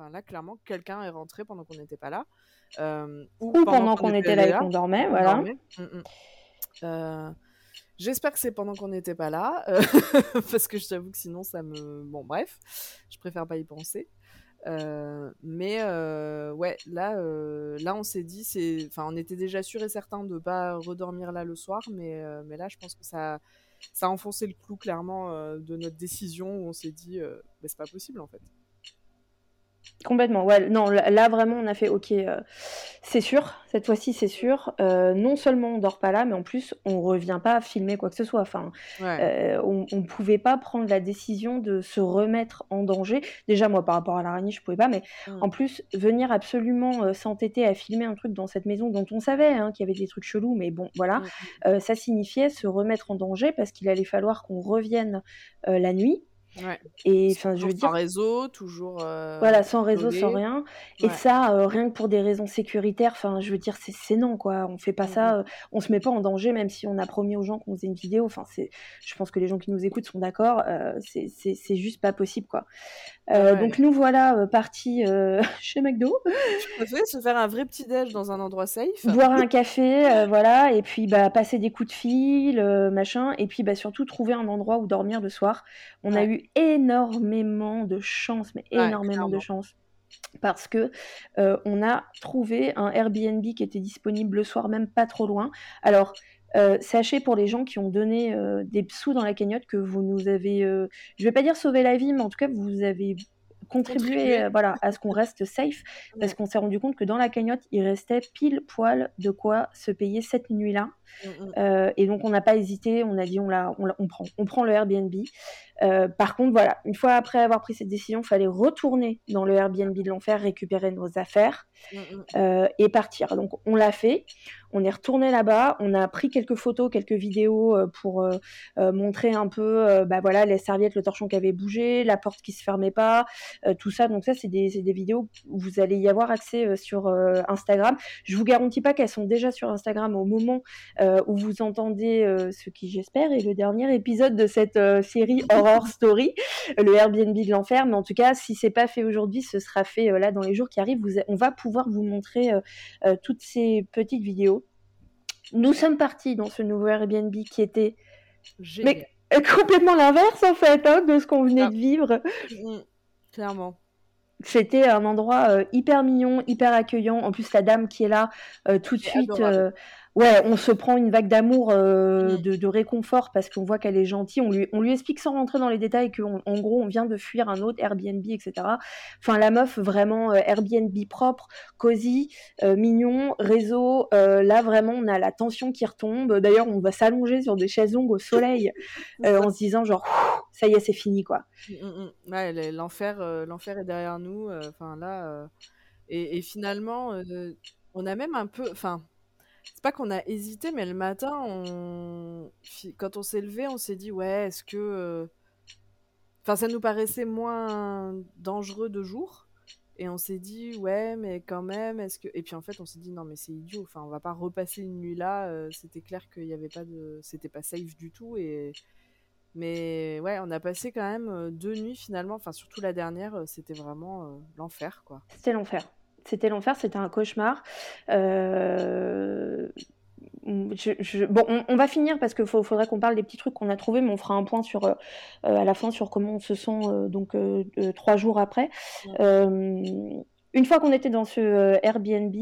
enfin là, clairement, quelqu'un est rentré pendant qu'on n'était pas là. ou, pendant, qu'on était là et qu'on dormait, voilà. Mmh, mmh. J'espère que c'est pendant qu'on n'était pas là, parce que je t'avoue que sinon ça me... Bon bref, je préfère pas y penser. mais ouais, là, là on s'est dit, c'est, enfin, on était déjà sûr et certain de pas redormir là le soir, mais, mais là, je pense que ça, ça a enfoncé le clou clairement de notre décision où on s'est dit, bah, c'est pas possible en fait. Complètement, ouais. Non, là vraiment, on a fait OK, euh, c'est sûr, cette fois-ci, c'est sûr. Euh, non seulement on dort pas là, mais en plus, on revient pas à filmer quoi que ce soit. Enfin, euh, on, on pouvait pas prendre la décision de se remettre en danger. Déjà, moi, par rapport à l'araignée, je pouvais pas, mais mmh. en plus, venir absolument s'entêter à filmer un truc dans cette maison dont on savait hein, qu'il y avait des trucs chelous, mais bon, voilà, mmh, mmh. ça signifiait se remettre en danger parce qu'il allait falloir qu'on revienne la nuit. Et enfin, je veux dire. Sans réseau, toujours. Euh, voilà, sans réseau, sans rien. Et ça, euh, rien que pour des raisons sécuritaires, enfin, je veux dire, c'est non, quoi. On fait pas mmh ça, euh, on se met pas en danger, même si on a promis aux gens qu'on faisait une vidéo. Enfin, c'est, je pense que les gens qui nous écoutent sont d'accord. c'est juste pas possible, quoi. Donc nous voilà partis chez McDo. se faire un vrai petit déj dans un endroit safe. Boire un café, voilà, et puis bah passer des coups de fil, machin, et puis bah surtout trouver un endroit où dormir le soir. On a eu énormément de chance, mais énormément de chance. Parce que euh, on a trouvé un Airbnb qui était disponible le soir, même pas trop loin. Alors, euh, sachez pour les gens qui ont donné euh, des sous dans la cagnotte que vous nous avez, je vais pas dire sauvé la vie, mais en tout cas vous avez contribué, voilà, à ce qu'on reste safe, parce qu'on s'est rendu compte que dans la cagnotte, il restait pile poil de quoi se payer cette nuit-là. Mmh, mmh. et donc on n'a pas hésité, on a dit on, la, on, on, prend, on prend le Airbnb. Euh, par contre, voilà, une fois après avoir pris cette décision, il fallait retourner dans le Airbnb de l'enfer, récupérer nos affaires mm, mm. Euh, et partir. Donc, on l'a fait. On est retourné là-bas. On a pris quelques photos, quelques vidéos euh, pour montrer un peu, bah voilà, les serviettes, le torchon qui avait bougé, la porte qui se fermait pas, tout ça. Donc ça, c'est des, des, vidéos où vous allez y avoir accès sur Instagram. Je vous garantis pas qu'elles sont déjà sur Instagram au moment où vous entendez ce qui, j'espère, est le dernier épisode de cette série Horror Story, le Airbnb de l'enfer. Mais en tout cas, si c'est pas fait aujourd'hui, ce sera fait euh, là dans les jours qui arrivent. on va pouvoir vous montrer euh, euh, toutes ces petites vidéos. Nous sommes partis dans ce nouveau Airbnb qui était mais complètement l'inverse en fait hein, de ce qu'on venait de vivre. Mmh, clairement. C'était un endroit hyper mignon, hyper accueillant. En plus, la dame qui est là tout de suite, ouais, on se prend une vague d'amour, euh, de, réconfort parce qu'on voit qu'elle est gentille. On lui, on lui explique sans rentrer dans les détails qu'en en gros, on vient de fuir un autre Airbnb, etc. Enfin, la meuf, vraiment euh, Airbnb propre, cosy, euh, mignon, réseau. là, vraiment, on a la tension qui retombe. D'ailleurs, on va s'allonger sur des chaises longues au soleil en se disant genre, ça y est, c'est fini, quoi. Mmh, mmh, ouais, l'enfer, l'enfer est derrière nous. Enfin là, et, et, finalement, on a même un peu, enfin c'est pas qu'on a hésité, mais le matin, quand on s'est levé, on s'est dit ouais, est-ce que, euh, enfin, ça nous paraissait moins dangereux de jour, et on s'est dit ouais, mais quand même, est-ce que, et puis en fait, on s'est dit non, mais c'est idiot, enfin, on va pas repasser une nuit là. Euh, c'était clair qu'il y avait pas de, c'était pas safe du tout, et mais ouais, on a passé quand même euh, deux nuits finalement, enfin surtout la dernière, c'était vraiment l'enfer quoi. C'était l'enfer. C'était l'enfer, c'était un cauchemar. Euh, bon, on, va finir parce qu'il faudrait qu'on parle des petits trucs qu'on a trouvés, mais on fera un point sur, euh, à la fin sur comment on se sent euh, donc trois jours après. une fois qu'on était dans ce Airbnb,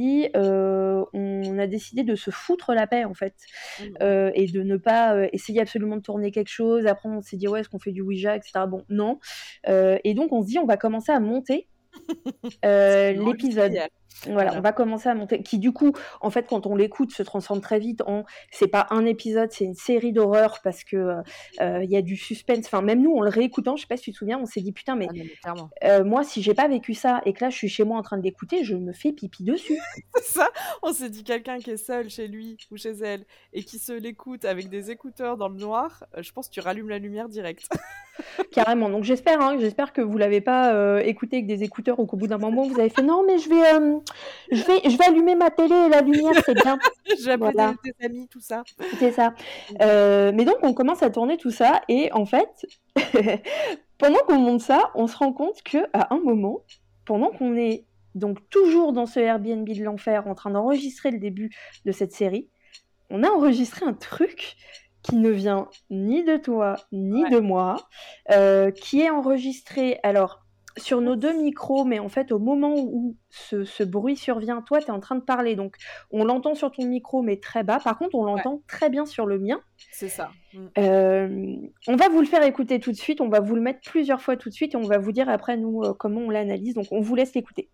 on a décidé de se foutre la paix en fait mmh. et de ne pas essayer absolument de tourner quelque chose. Après, on s'est dit ouais, est-ce qu'on fait du Ouija, etc. Bon, non. et donc on se dit on va commencer à monter l'épisode. Voilà, on va commencer à monter. Qui du coup, en fait, quand on l'écoute, se transforme très vite en. C'est pas un épisode, c'est une série d'horreur parce que euh, il y a du suspense. Enfin, même nous, en le réécoutant, je sais pas si tu te souviens, on s'est dit putain, mais, ah euh, moi, si j'ai pas vécu ça et que là, je suis chez moi en train de l'écouter, je me fais pipi dessus. ça. On s'est dit quelqu'un qui est seul chez lui ou chez elle et qui se l'écoute avec des écouteurs dans le noir. je pense que tu rallumes la lumière direct. Carrément. Donc j'espère, hein, j'espère que vous l'avez pas écouté avec des écouteurs ou qu'au bout d'un moment vous avez fait non, mais je vais je vais, je vais allumer ma télé et la lumière, c'est bien. J'ai voilà. tes amis, tout ça. C'est ça. Euh, mais donc, on commence à tourner tout ça, et en fait, pendant qu'on monte ça, on se rend compte que à un moment, pendant qu'on est donc toujours dans ce Airbnb de l'enfer en train d'enregistrer le début de cette série, on a enregistré un truc qui ne vient ni de toi ni de moi, euh, qui est enregistré alors sur nos deux micros, mais en fait au moment où ce, bruit survient, toi tu es en train de parler, donc on l'entend sur ton micro mais très bas, par contre on l'entend très bien sur le mien. C'est ça. Mm. Euh, on va vous le faire écouter tout de suite, on va vous le mettre plusieurs fois tout de suite et on va vous dire après nous euh, comment on l'analyse, donc on vous laisse l'écouter.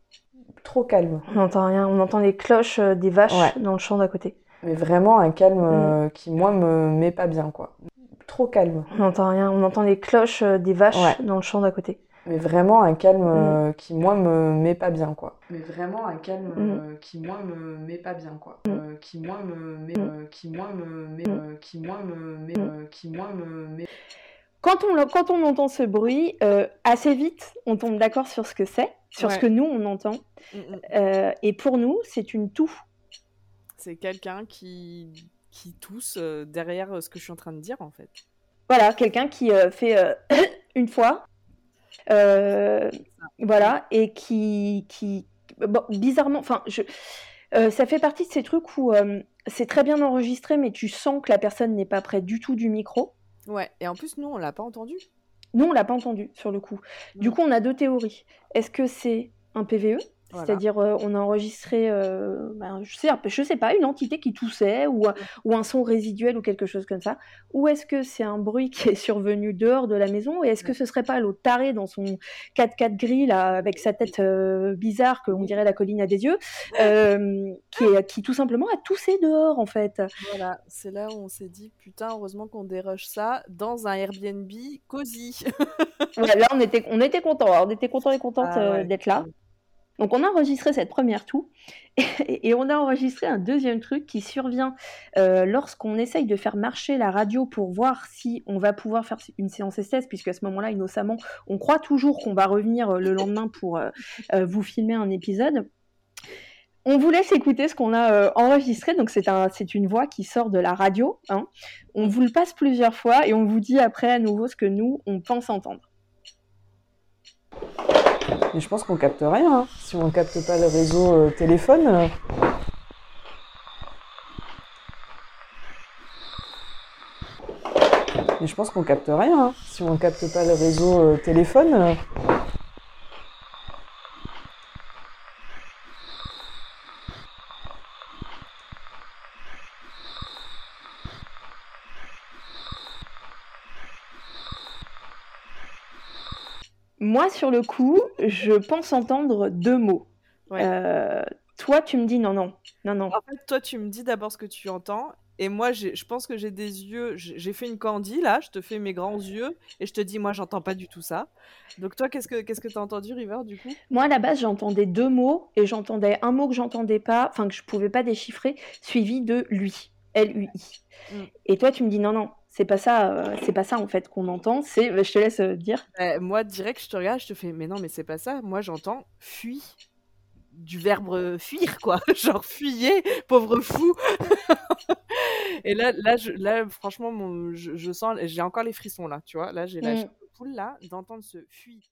Trop calme. On n'entend rien, on entend les cloches des vaches dans le champ d'à côté. Mais vraiment un calme mm. euh, qui, moi, me met pas bien, quoi. Trop calme. On n'entend rien, on entend les cloches euh, des vaches dans le champ d'à côté. Mais vraiment un calme mm. euh, qui, moi, me met pas bien, quoi. Mais vraiment un calme mm. qui, moi, me met pas bien, quoi. qui, moi, me met... qui, moi, me met... qui, moi, me met... qui, moi, me met... Quand on, quand on entend ce bruit, assez vite, on tombe d'accord sur ce que c'est, sur ce que nous, on entend. et pour nous, c'est une toux c'est quelqu'un qui, qui tousse euh, derrière euh, ce que je suis en train de dire, en fait. Voilà, quelqu'un qui euh, fait une fois. Voilà, et qui. qui bizarrement, enfin, je. ça fait partie de ces trucs où c'est très bien enregistré, mais tu sens que la personne n'est pas près du tout du micro. Ouais, et en plus, nous, on l'a pas entendu. Nous, on l'a pas entendu, sur le coup. Du coup, on a deux théories. Est-ce que c'est un PVE c'est-à-dire, euh, on a enregistré, euh, ben, je sais, je sais pas, une entité qui toussait ou, ou un son résiduel ou quelque chose comme ça. Ou est-ce que c'est un bruit qui est survenu dehors de la maison Et est-ce que ce serait pas l'autre taré dans son 4x4 gris là, avec sa tête euh, bizarre, qu'on dirait la colline à des yeux, qui, est, qui tout simplement a toussé dehors en fait? Voilà, c'est là où on s'est dit, putain, heureusement qu'on déroge ça dans un Airbnb cosy. là, on était, on était contents, on était contents et contentes ah d'être là. Donc on a enregistré cette première toux et, on a enregistré un deuxième truc qui survient euh, lorsqu'on essaye de faire marcher la radio pour voir si on va pouvoir faire une séance SS, puisque à ce moment-là, innocemment, on croit toujours qu'on va revenir euh, le lendemain pour euh, vous filmer un épisode. On vous laisse écouter ce qu'on a enregistré, donc c'est un, une voix qui sort de la radio. Hein. On vous le passe plusieurs fois et on vous dit après à nouveau ce que nous, on pense entendre. Mais je pense qu'on capte rien. Hein. Si on capte pas le réseau euh, téléphone. Euh. Mais je pense qu'on capte rien. Hein. Si on capte pas le réseau euh, téléphone. Moi, sur le coup, je pense entendre deux mots. Euh, toi, tu me dis non, non, non, non. En fait, toi, tu me dis d'abord ce que tu entends. Et moi, je pense que j'ai des yeux. J'ai fait une candie, là. Je te fais mes grands yeux. Et je te dis, moi, j'entends pas du tout ça. Donc, toi, qu'est-ce que qu'est-ce que tu as entendu, River, du coup? Moi, à la base, j'entendais deux mots. Et j'entendais un mot que j'entendais pas, enfin, que je pouvais pas déchiffrer, suivi de lui. L-U-I. Mm. Et toi, tu me dis non, non, c'est pas ça, euh, c'est pas ça en fait qu'on entend. C'est, bah, je te laisse euh, dire. Bah, moi, direct, je te regarde, je te fais, mais non, mais c'est pas ça. Moi, j'entends fuis du verbe euh, fuir, quoi. Genre fuyez, pauvre fou. et là, là, je, là, franchement, je, sens, j'ai encore les frissons là, tu vois. Là, j'ai la mmh. poule là d'entendre ce fuit.